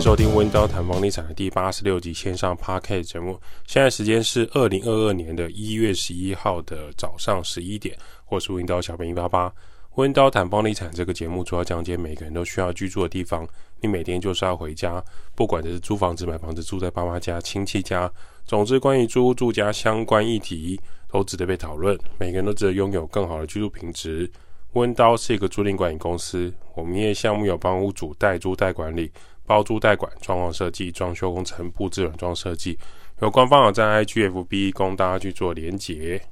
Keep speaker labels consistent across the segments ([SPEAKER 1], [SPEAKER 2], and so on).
[SPEAKER 1] 收听温刀谈房地产的第八十六集线上 Podcast 节目。现在时间是二零二二年的一月十一号的早上十一点，我是温刀小编一八八。温刀谈房地产这个节目主要讲解每个人都需要居住的地方。你每天就是要回家，不管是租房子、买房子、住在爸妈家、亲戚家，总之关于租住家相关议题都值得被讨论。每个人都值得拥有更好的居住品质。温刀是一个租赁管理公司，我们业项目有帮屋主代租代管理。包租代管、装潢设计、装修工程、布置软装设计，有官方网站 IGFB 供大家去做连结。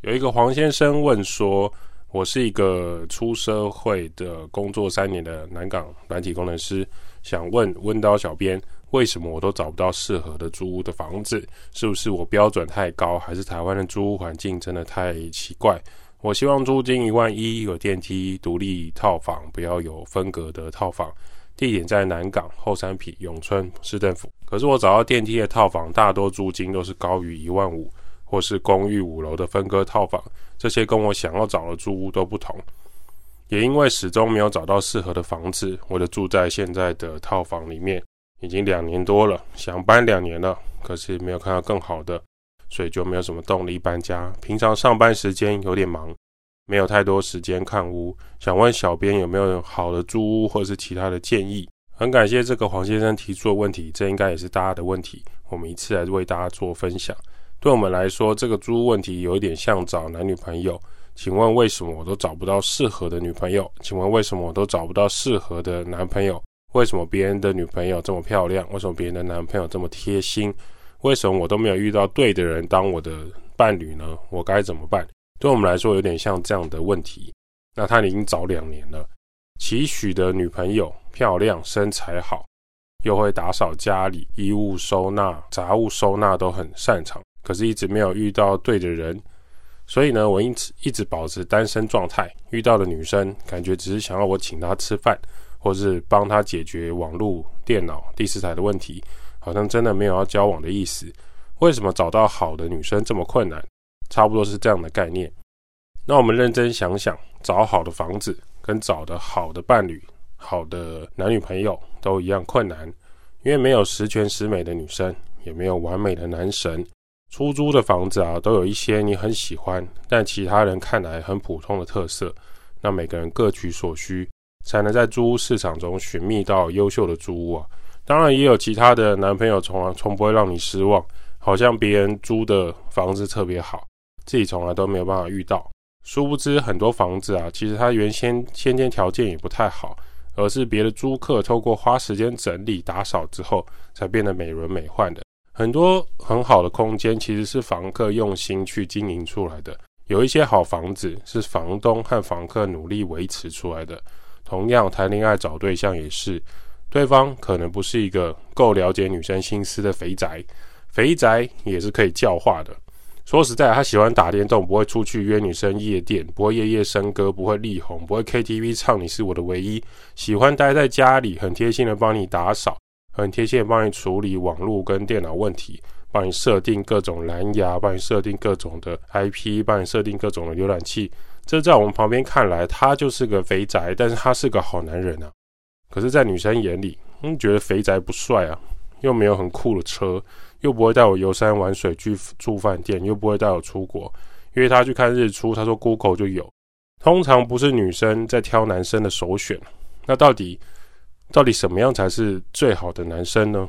[SPEAKER 1] 有一个黄先生问说：“我是一个出社会的工作三年的南港软体工程师，想问温刀小编，为什么我都找不到适合的租屋的房子？是不是我标准太高，还是台湾的租屋环境真的太奇怪？我希望租金一万一，有电梯、独立套房，不要有分隔的套房。”地点在南港后山埤永春市政府，可是我找到电梯的套房，大多租金都是高于一万五，或是公寓五楼的分割套房，这些跟我想要找的租屋都不同。也因为始终没有找到适合的房子，我就住在现在的套房里面，已经两年多了，想搬两年了，可是没有看到更好的，所以就没有什么动力搬家。平常上班时间有点忙。没有太多时间看屋，想问小编有没有好的租屋或是其他的建议？很感谢这个黄先生提出的问题，这应该也是大家的问题，我们一次来为大家做分享。对我们来说，这个租屋问题有一点像找男女朋友。请问为什么我都找不到适合的女朋友？请问为什么我都找不到适合的男朋友？为什么别人的女朋友这么漂亮？为什么别人的男朋友这么贴心？为什么我都没有遇到对的人当我的伴侣呢？我该怎么办？对我们来说，有点像这样的问题。那他已经找两年了，期许的女朋友漂亮、身材好，又会打扫家里、衣物收纳、杂物收纳都很擅长，可是一直没有遇到对的人。所以呢，我因此一直保持单身状态。遇到的女生，感觉只是想要我请她吃饭，或是帮她解决网络、电脑、第四台的问题，好像真的没有要交往的意思。为什么找到好的女生这么困难？差不多是这样的概念。那我们认真想想，找好的房子跟找的好的伴侣、好的男女朋友都一样困难，因为没有十全十美的女生，也没有完美的男神。出租的房子啊，都有一些你很喜欢，但其他人看来很普通的特色。那每个人各取所需，才能在租屋市场中寻觅到优秀的租屋啊。当然，也有其他的男朋友从来从不会让你失望，好像别人租的房子特别好。自己从来都没有办法遇到，殊不知很多房子啊，其实它原先先天条件也不太好，而是别的租客透过花时间整理打扫之后，才变得美轮美奂的。很多很好的空间其实是房客用心去经营出来的，有一些好房子是房东和房客努力维持出来的。同样，谈恋爱找对象也是，对方可能不是一个够了解女生心思的肥宅，肥宅也是可以教化的。说实在，他喜欢打电动，不会出去约女生夜店，不会夜夜笙歌，不会力宏，不会 KTV 唱你是我的唯一。喜欢待在家里，很贴心的帮你打扫，很贴心的帮你处理网络跟电脑问题，帮你设定各种蓝牙，帮你设定各种的 IP，帮你设定各种的浏览器。这在我们旁边看来，他就是个肥宅，但是他是个好男人啊。可是，在女生眼里，嗯，觉得肥宅不帅啊，又没有很酷的车。又不会带我游山玩水去住饭店，又不会带我出国，约他去看日出，他说 Google 就有。通常不是女生在挑男生的首选，那到底到底什么样才是最好的男生呢？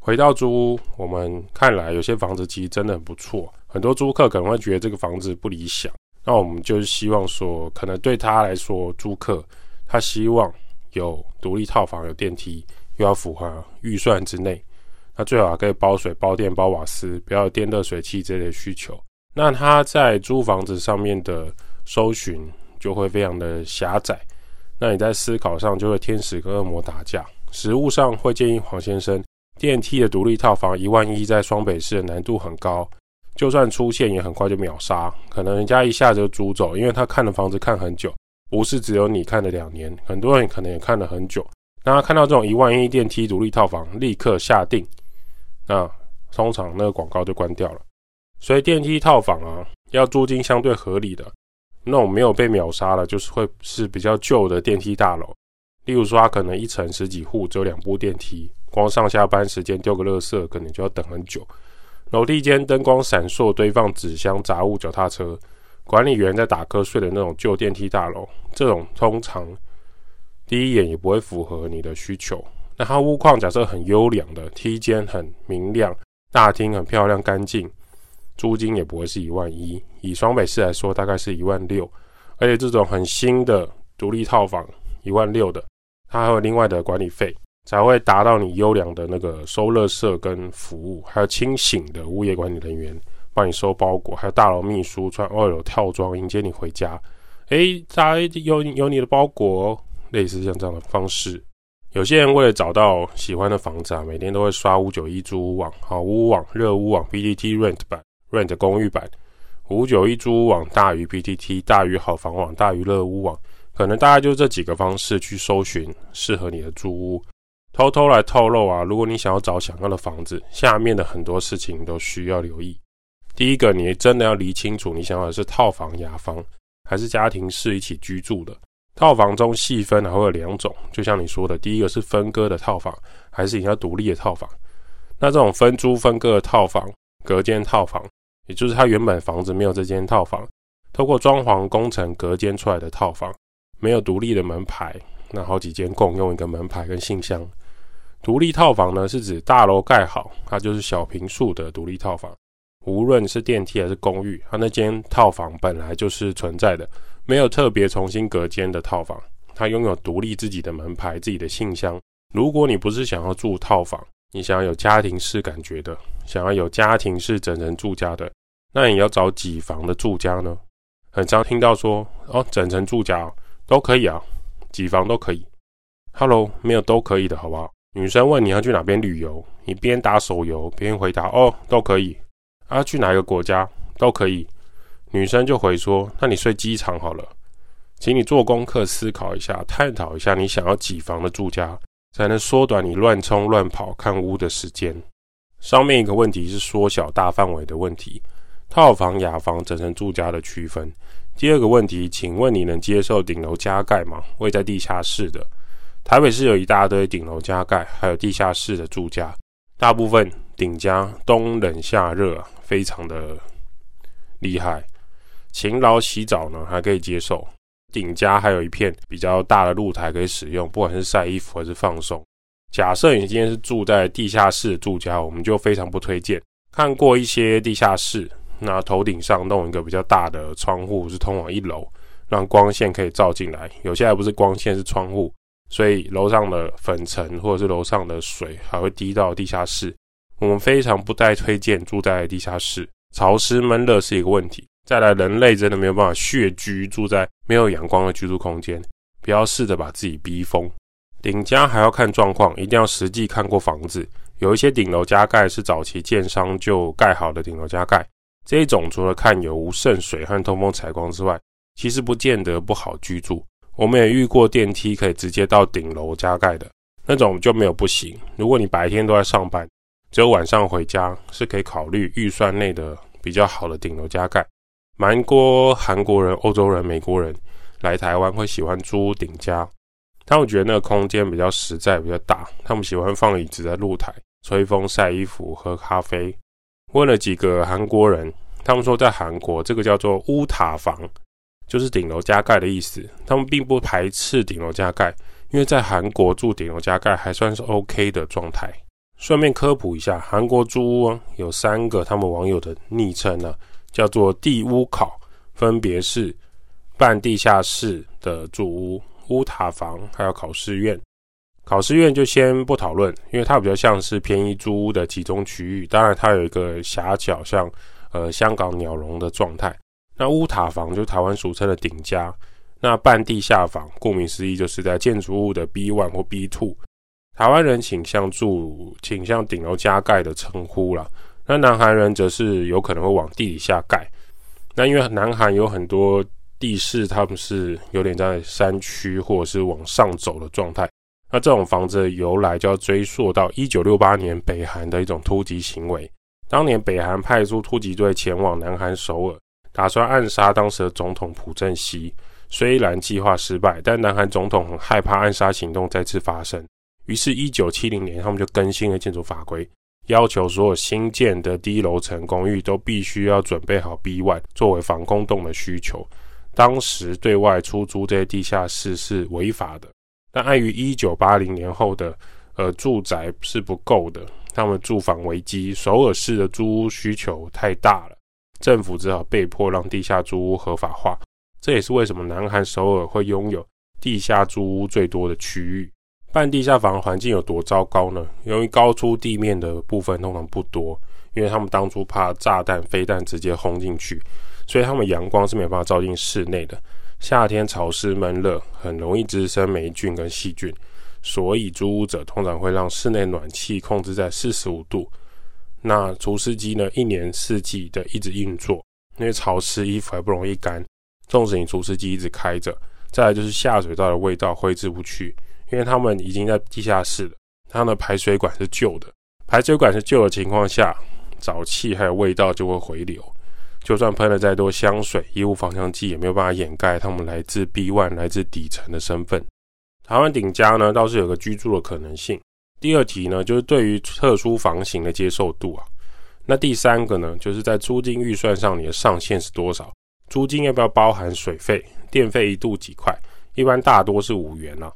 [SPEAKER 1] 回到租屋，我们看来有些房子其实真的很不错，很多租客可能会觉得这个房子不理想，那我们就是希望说，可能对他来说，租客他希望有独立套房、有电梯，又要符合预算之内。那最好还可以包水、包电、包瓦斯，不要有电热水器这类需求。那他在租房子上面的搜寻就会非常的狭窄。那你在思考上就会天使跟恶魔打架。实物上会建议黄先生，电梯的独立套房一万一在双北市的难度很高，就算出现也很快就秒杀，可能人家一下子就租走，因为他看的房子看很久，不是只有你看了两年，很多人可能也看了很久。那他看到这种一万一电梯独立套房，立刻下定。那通常那个广告就关掉了，所以电梯套房啊，要租金相对合理的，那种没有被秒杀了，就是会是比较旧的电梯大楼，例如说，它可能一层十几户只有两部电梯，光上下班时间丢个垃圾，可能就要等很久。楼梯间灯光闪烁，堆放纸箱、杂物、脚踏车，管理员在打瞌睡的那种旧电梯大楼，这种通常第一眼也不会符合你的需求。那它屋况假设很优良的，梯间很明亮，大厅很漂亮干净，租金也不会是一万一。以双北市来说，大概是一万六，而且这种很新的独立套房，一万六的。它还有另外的管理费，才会达到你优良的那个收垃圾跟服务，还有清醒的物业管理人员帮你收包裹，还有大楼秘书穿 OL 套装迎接你回家。诶，大家有有你的包裹哦，类似像这样的方式。有些人为了找到喜欢的房子啊，每天都会刷五九一租屋网、好屋网、热屋网、PTT Rent 版、Rent 公寓版。五九一租屋网大于 PTT，大于好房网，大于热屋网。可能大概就这几个方式去搜寻适合你的租屋。偷偷来透露啊，如果你想要找想要的房子，下面的很多事情都需要留意。第一个，你真的要理清楚，你想要的是套房、雅房，还是家庭式一起居住的。套房中细分还会有两种，就像你说的，第一个是分割的套房，还是你要独立的套房。那这种分租分割的套房、隔间套房，也就是它原本房子没有这间套房，透过装潢工程隔间出来的套房。没有独立的门牌，那好几间共用一个门牌跟信箱。独立套房呢，是指大楼盖好，它就是小平数的独立套房。无论是电梯还是公寓，它那间套房本来就是存在的，没有特别重新隔间的套房。它拥有独立自己的门牌、自己的信箱。如果你不是想要住套房，你想要有家庭式感觉的，想要有家庭式整层住家的，那你要找几房的住家呢？很常听到说哦，整层住家哦。都可以啊，几房都可以。Hello，没有都可以的好不好？女生问你要去哪边旅游，你边打手游边回答哦，都可以。啊，去哪个国家都可以。女生就回说，那你睡机场好了。请你做功课，思考一下，探讨一下你想要几房的住家，才能缩短你乱冲乱跑看屋的时间。上面一个问题是缩小大范围的问题，套房、雅房、整层住家的区分。第二个问题，请问你能接受顶楼加盖吗？位在地下室的，台北市有一大堆顶楼加盖，还有地下室的住家，大部分顶加冬冷夏热，非常的厉害。勤劳洗澡呢，还可以接受。顶加还有一片比较大的露台可以使用，不管是晒衣服还是放松。假设你今天是住在地下室住家，我们就非常不推荐。看过一些地下室。那头顶上弄一个比较大的窗户，是通往一楼，让光线可以照进来。有些还不是光线，是窗户，所以楼上的粉尘或者是楼上的水还会滴到地下室。我们非常不太推荐住在地下室，潮湿闷热是一个问题。再来，人类真的没有办法穴居住在没有阳光的居住空间，不要试着把自己逼疯。顶加还要看状况，一定要实际看过房子。有一些顶楼加盖是早期建商就盖好的顶楼加盖。这一种除了看有无渗水和通风采光之外，其实不见得不好居住。我们也遇过电梯可以直接到顶楼加盖的那种就没有不行。如果你白天都在上班，只有晚上回家，是可以考虑预算内的比较好的顶楼加盖。蛮多韩国人、欧洲人、美国人来台湾会喜欢租顶加，他们觉得那个空间比较实在、比较大，他们喜欢放椅子在露台吹风、晒衣服、喝咖啡。问了几个韩国人，他们说在韩国这个叫做乌塔房，就是顶楼加盖的意思。他们并不排斥顶楼加盖，因为在韩国住顶楼加盖还算是 OK 的状态。顺便科普一下，韩国租屋有三个他们网友的昵称呢，叫做地屋考，分别是半地下室的住屋、屋塔房，还有考试院。考试院就先不讨论，因为它比较像是便宜租屋的集中区域。当然，它有一个狭角，像呃香港鸟笼的状态。那屋塔房就是台湾俗称的顶家。那半地下房，顾名思义，就是在建筑物的 B one 或 B two。台湾人倾向住倾向顶楼加盖的称呼啦。那南韩人则是有可能会往地底下盖。那因为南韩有很多地势，他们是有点在山区或者是往上走的状态。那这种房子的由来就要追溯到一九六八年北韩的一种突击行为。当年北韩派出突击队前往南韩首尔，打算暗杀当时的总统朴正熙，虽然计划失败，但南韩总统很害怕暗杀行动再次发生，于是，一九七零年他们就更新了建筑法规，要求所有新建的低楼层公寓都必须要准备好 B1 作为防空洞的需求。当时对外出租这些地下室是违法的，但碍于一九八零年后的呃住宅是不够的，他们住房危机，首尔市的租屋需求太大了，政府只好被迫让地下租屋合法化。这也是为什么南韩首尔会拥有地下租屋最多的区域。半地下房环境有多糟糕呢？由于高出地面的部分通常不多，因为他们当初怕炸弹、飞弹直接轰进去，所以他们阳光是没办法照进室内的。夏天潮湿闷热，很容易滋生霉菌跟细菌，所以租屋者通常会让室内暖气控制在四十五度。那除湿机呢，一年四季的一直运作，因为潮湿衣服还不容易干。纵使你除湿机一直开着，再来就是下水道的味道挥之不去，因为他们已经在地下室了，它的排水管是旧的，排水管是旧的情况下，沼气还有味道就会回流，就算喷了再多香水、衣物芳香剂，也没有办法掩盖他们来自 B1、来自底层的身份。台湾顶家呢，倒是有个居住的可能性。第二题呢，就是对于特殊房型的接受度啊。那第三个呢，就是在租金预算上，你的上限是多少？租金要不要包含水费、电费一度几块？一般大多是五元啊。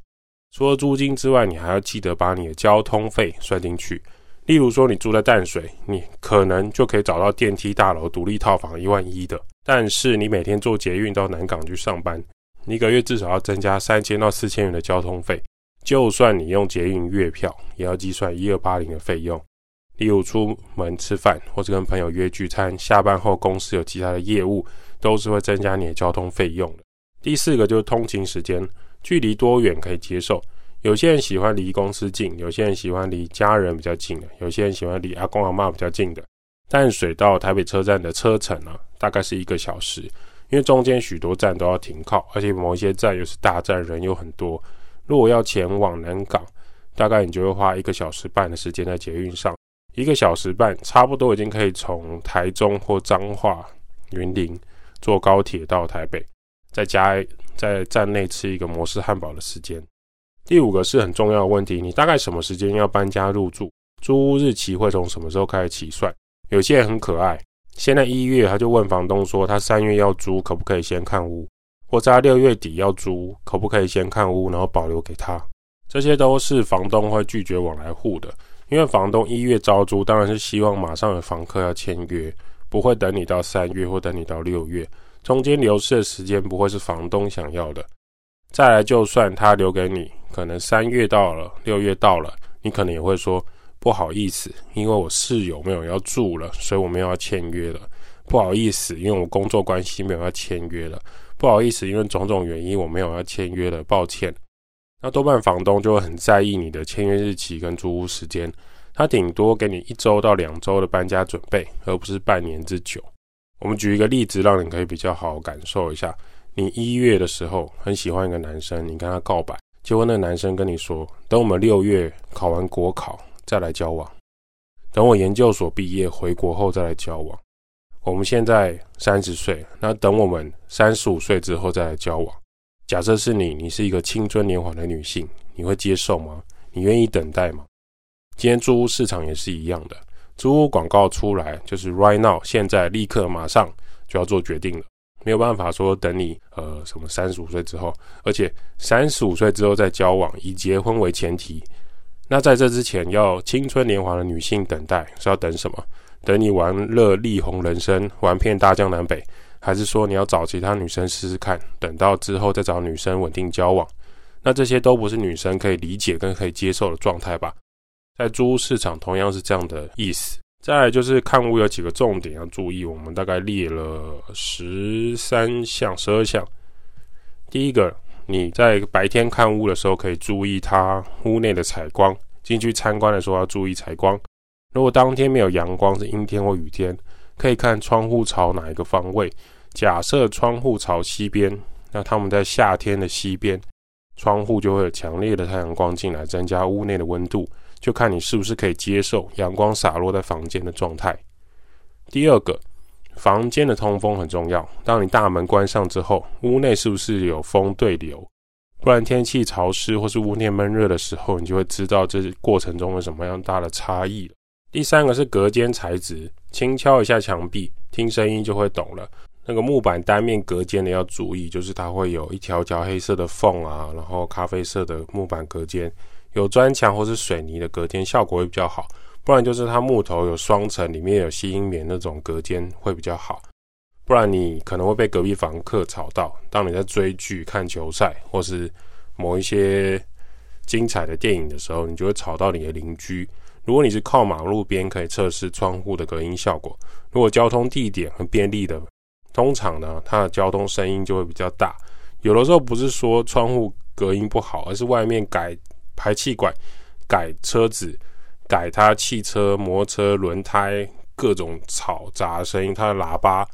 [SPEAKER 1] 除了租金之外，你还要记得把你的交通费算进去。例如说，你住在淡水，你可能就可以找到电梯大楼独立套房一万一的。但是你每天坐捷运到南港去上班，你一个月至少要增加三千到四千元的交通费。就算你用捷运月票，也要计算一二八零的费用。例如出门吃饭，或者跟朋友约聚餐，下班后公司有其他的业务。都是会增加你的交通费用的。第四个就是通勤时间，距离多远可以接受？有些人喜欢离公司近，有些人喜欢离家人比较近的，有些人喜欢离阿公阿嬷比较近的。淡水到台北车站的车程呢，大概是一个小时，因为中间许多站都要停靠，而且某一些站又是大站，人又很多。如果要前往南港，大概你就会花一个小时半的时间在捷运上，一个小时半差不多已经可以从台中或彰化、云林。坐高铁到台北，再加在站内吃一个摩斯汉堡的时间。第五个是很重要的问题，你大概什么时间要搬家入住？租屋日期会从什么时候开始起算？有些人很可爱，现在一月他就问房东说，他三月要租，可不可以先看屋？或者他六月底要租，可不可以先看屋，然后保留给他？这些都是房东会拒绝往来户的，因为房东一月招租，当然是希望马上有房客要签约。不会等你到三月或等你到六月，中间流失的时间不会是房东想要的。再来，就算他留给你，可能三月到了，六月到了，你可能也会说不好意思，因为我室友没有要住了，所以我没有要签约了。不好意思，因为我工作关系没有要签约了。不好意思，因为种种原因我没有要签约了，抱歉。那多半房东就会很在意你的签约日期跟租屋时间。他顶多给你一周到两周的搬家准备，而不是半年之久。我们举一个例子，让你可以比较好感受一下。你一月的时候很喜欢一个男生，你跟他告白，结果那个男生跟你说：“等我们六月考完国考再来交往，等我研究所毕业回国后再来交往。”我们现在三十岁，那等我们三十五岁之后再来交往。假设是你，你是一个青春年华的女性，你会接受吗？你愿意等待吗？今天租屋市场也是一样的，租屋广告出来就是 right now，现在立刻马上就要做决定了，没有办法说等你呃什么三十五岁之后，而且三十五岁之后再交往，以结婚为前提。那在这之前，要青春年华的女性等待是要等什么？等你玩乐力宏人生，玩遍大江南北，还是说你要找其他女生试试看，等到之后再找女生稳定交往？那这些都不是女生可以理解跟可以接受的状态吧？在租屋市场同样是这样的意思。再来就是看屋有几个重点要注意，我们大概列了十三项、十二项。第一个，你在白天看屋的时候可以注意它屋内的采光，进去参观的时候要注意采光。如果当天没有阳光，是阴天或雨天，可以看窗户朝哪一个方位。假设窗户朝西边，那他们在夏天的西边，窗户就会有强烈的太阳光进来，增加屋内的温度。就看你是不是可以接受阳光洒落在房间的状态。第二个，房间的通风很重要。当你大门关上之后，屋内是不是有风对流？不然天气潮湿或是屋内闷热的时候，你就会知道这过程中有什么样大的差异了。第三个是隔间材质，轻敲一下墙壁，听声音就会懂了。那个木板单面隔间的要注意，就是它会有一条条黑色的缝啊，然后咖啡色的木板隔间，有砖墙或是水泥的隔间效果会比较好。不然就是它木头有双层，里面有吸音棉那种隔间会比较好。不然你可能会被隔壁房客吵到。当你在追剧、看球赛或是某一些精彩的电影的时候，你就会吵到你的邻居。如果你是靠马路边，可以测试窗户的隔音效果。如果交通地点很便利的，通常呢，它的交通声音就会比较大。有的时候不是说窗户隔音不好，而是外面改排气管、改车子。改它汽车、摩托车轮胎各种嘈杂声音，它的喇叭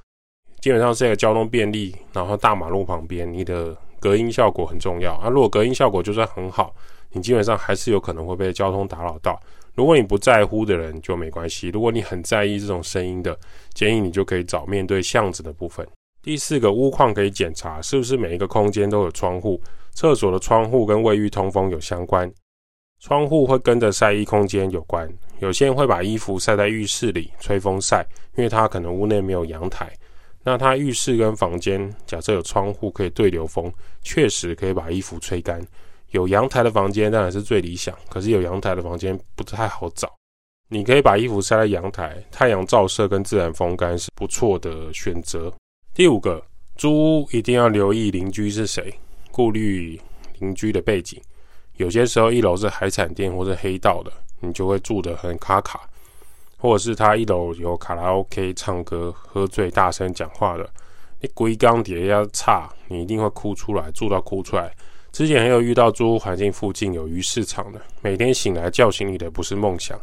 [SPEAKER 1] 基本上是一个交通便利，然后大马路旁边，你的隔音效果很重要啊。如果隔音效果就算很好，你基本上还是有可能会被交通打扰到。如果你不在乎的人就没关系，如果你很在意这种声音的，建议你就可以找面对巷子的部分。第四个屋况可以检查是不是每一个空间都有窗户，厕所的窗户跟卫浴通风有相关。窗户会跟着晒衣空间有关，有些人会把衣服晒在浴室里吹风晒，因为他可能屋内没有阳台。那他浴室跟房间假设有窗户可以对流风，确实可以把衣服吹干。有阳台的房间当然是最理想，可是有阳台的房间不太好找。你可以把衣服晒在阳台，太阳照射跟自然风干是不错的选择。第五个，租屋一定要留意邻居是谁，顾虑邻居的背景。有些时候一楼是海产店或是黑道的，你就会住得很卡卡；或者是他一楼有卡拉 OK 唱歌、喝醉大声讲话的，你龟缸底下差，你一定会哭出来，住到哭出来。之前还有遇到租屋环境附近有鱼市场的，每天醒来叫醒你的不是梦想，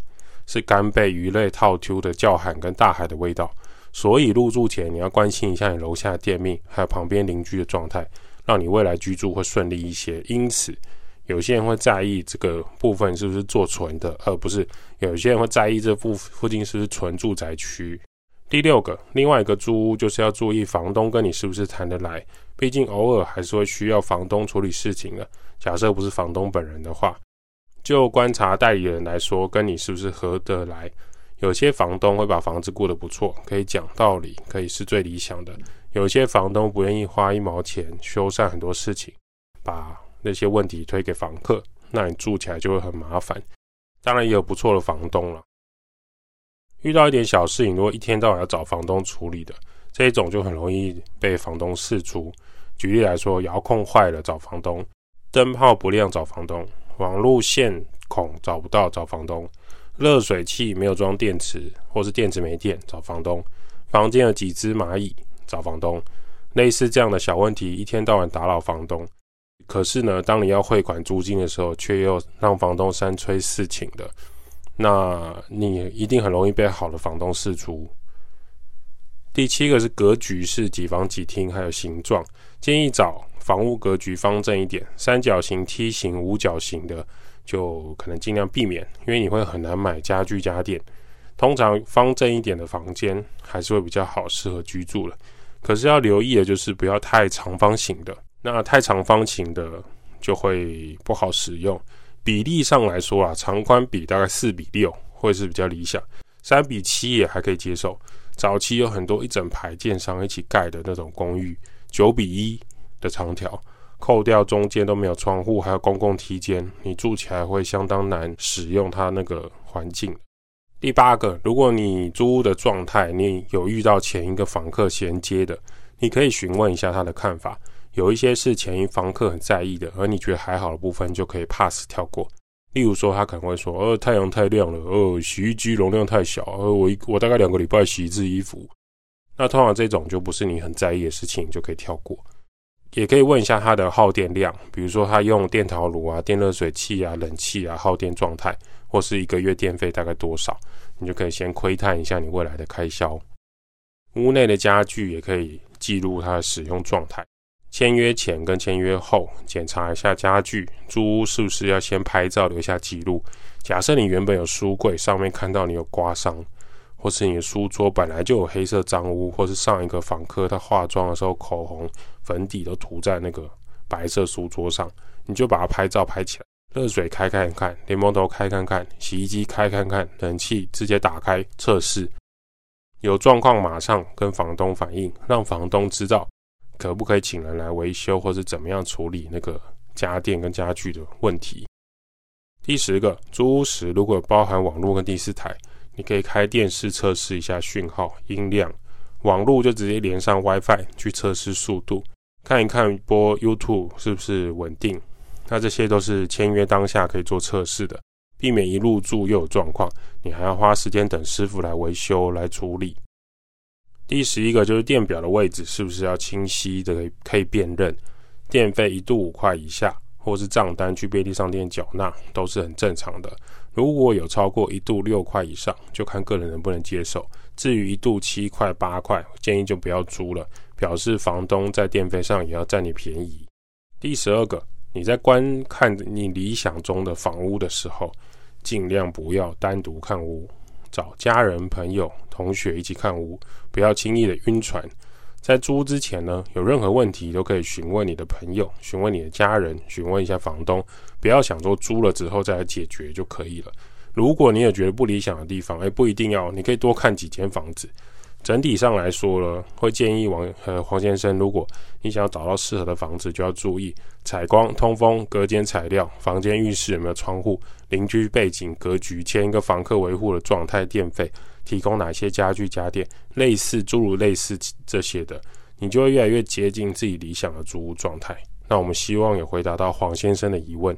[SPEAKER 1] 是干贝、鱼类、套 Q 的叫喊跟大海的味道。所以入住前你要关心一下你楼下的店面还有旁边邻居的状态，让你未来居住会顺利一些。因此。有些人会在意这个部分是不是做纯的，而不是有些人会在意这附附近是不是纯住宅区。第六个，另外一个租屋就是要注意房东跟你是不是谈得来，毕竟偶尔还是会需要房东处理事情的。假设不是房东本人的话，就观察代理人来说，跟你是不是合得来。有些房东会把房子顾得不错，可以讲道理，可以是最理想的。有些房东不愿意花一毛钱修缮很多事情，把。那些问题推给房客，那你住起来就会很麻烦。当然也有不错的房东了。遇到一点小事情，如果一天到晚要找房东处理的，这一种就很容易被房东试出。举例来说，遥控坏了找房东，灯泡不亮找房东，网路线孔找不到找房东，热水器没有装电池或是电池没电找房东，房间有几只蚂蚁找房东。类似这样的小问题，一天到晚打扰房东。可是呢，当你要汇款租金的时候，却又让房东三催四请的，那你一定很容易被好的房东试出。第七个是格局是几房几厅，还有形状，建议找房屋格局方正一点，三角形、梯形、五角形的就可能尽量避免，因为你会很难买家具家电。通常方正一点的房间还是会比较好，适合居住了。可是要留意的就是不要太长方形的。那太长方形的就会不好使用。比例上来说啊，长宽比大概四比六会是比较理想，三比七也还可以接受。早期有很多一整排建商一起盖的那种公寓，九比一的长条，扣掉中间都没有窗户，还有公共梯间，你住起来会相当难使用它那个环境。第八个，如果你租屋的状态，你有遇到前一个房客衔接的，你可以询问一下他的看法。有一些是前一房客很在意的，而你觉得还好的部分就可以 pass 跳过。例如说，他可能会说：“呃，太阳太亮了，呃，洗衣机容量太小，呃，我一我大概两个礼拜洗一次衣服。”那通常这种就不是你很在意的事情，就可以跳过。也可以问一下他的耗电量，比如说他用电陶炉啊、电热水器啊、冷气啊耗电状态，或是一个月电费大概多少，你就可以先窥探一下你未来的开销。屋内的家具也可以记录它的使用状态。签约前跟签约后检查一下家具，租屋是不是要先拍照留下记录？假设你原本有书柜，上面看到你有刮伤，或是你的书桌本来就有黑色脏污，或是上一个访客他化妆的时候口红、粉底都涂在那个白色书桌上，你就把它拍照拍起来，热水开看看，莲蓬头开看看，洗衣机开看看，冷气直接打开测试，有状况马上跟房东反映，让房东知道可不可以请人来维修，或是怎么样处理那个家电跟家具的问题。第十个，租屋时如果包含网络跟第四台，你可以开电视测试一下讯号、音量；网络就直接连上 WiFi 去测试速度，看一看播 YouTube 是不是稳定。那这些都是签约当下可以做测试的，避免一入住又有状况，你还要花时间等师傅来维修来处理。第十一个就是电表的位置是不是要清晰的可以辨认，电费一度五块以下。或是账单去便利商店缴纳都是很正常的。如果有超过一度六块以上，就看个人能不能接受。至于一度七块、八块，建议就不要租了，表示房东在电费上也要占你便宜。第十二个，你在观看你理想中的房屋的时候，尽量不要单独看屋，找家人、朋友、同学一起看屋，不要轻易的晕船。在租之前呢，有任何问题都可以询问你的朋友，询问你的家人，询问一下房东，不要想说租了之后再来解决就可以了。如果你有觉得不理想的地方，诶，不一定要，你可以多看几间房子。整体上来说呢，会建议王呃黄先生，如果你想要找到适合的房子，就要注意采光、通风、隔间材料、房间浴室有没有窗户、邻居背景、格局、签一个房客维护的状态、电费。提供哪些家具家电，类似诸如类似这些的，你就会越来越接近自己理想的租屋状态。那我们希望也回答到黄先生的疑问。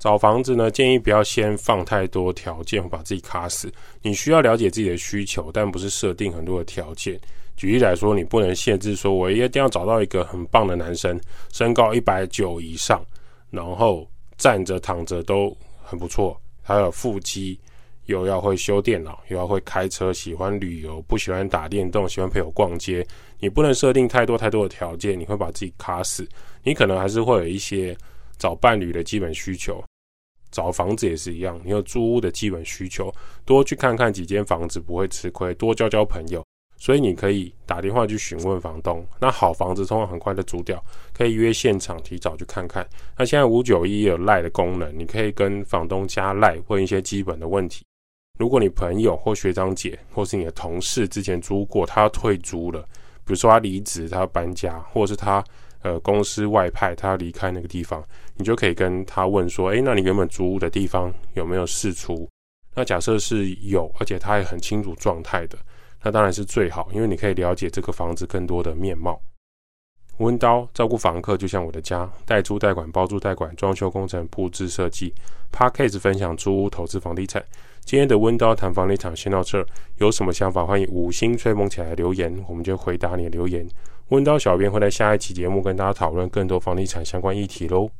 [SPEAKER 1] 找房子呢，建议不要先放太多条件，把自己卡死。你需要了解自己的需求，但不是设定很多的条件。举例来说，你不能限制说，我一定要找到一个很棒的男生，身高一百九以上，然后站着躺着都很不错，还有腹肌。又要会修电脑，又要会开车，喜欢旅游，不喜欢打电动，喜欢陪我逛街。你不能设定太多太多的条件，你会把自己卡死。你可能还是会有一些找伴侣的基本需求，找房子也是一样，你有租屋的基本需求，多去看看几间房子不会吃亏，多交交朋友。所以你可以打电话去询问房东。那好房子通常很快就租掉，可以约现场提早去看看。那现在五九一有赖的功能，你可以跟房东加赖问一些基本的问题。如果你朋友或学长姐，或是你的同事之前租过，他要退租了，比如说他离职，他要搬家，或者是他呃公司外派，他要离开那个地方，你就可以跟他问说，诶，那你原本租屋的地方有没有释出？那假设是有，而且他也很清楚状态的，那当然是最好，因为你可以了解这个房子更多的面貌。温刀照顾房客就像我的家，代租代管、包租代管、装修工程、布置设计。Podcast 分享租屋投资房地产。今天的温刀谈房地产先到这儿，有什么想法欢迎五星吹捧起来留言，我们就回答你的留言。温刀小编会在下一期节目跟大家讨论更多房地产相关议题喽。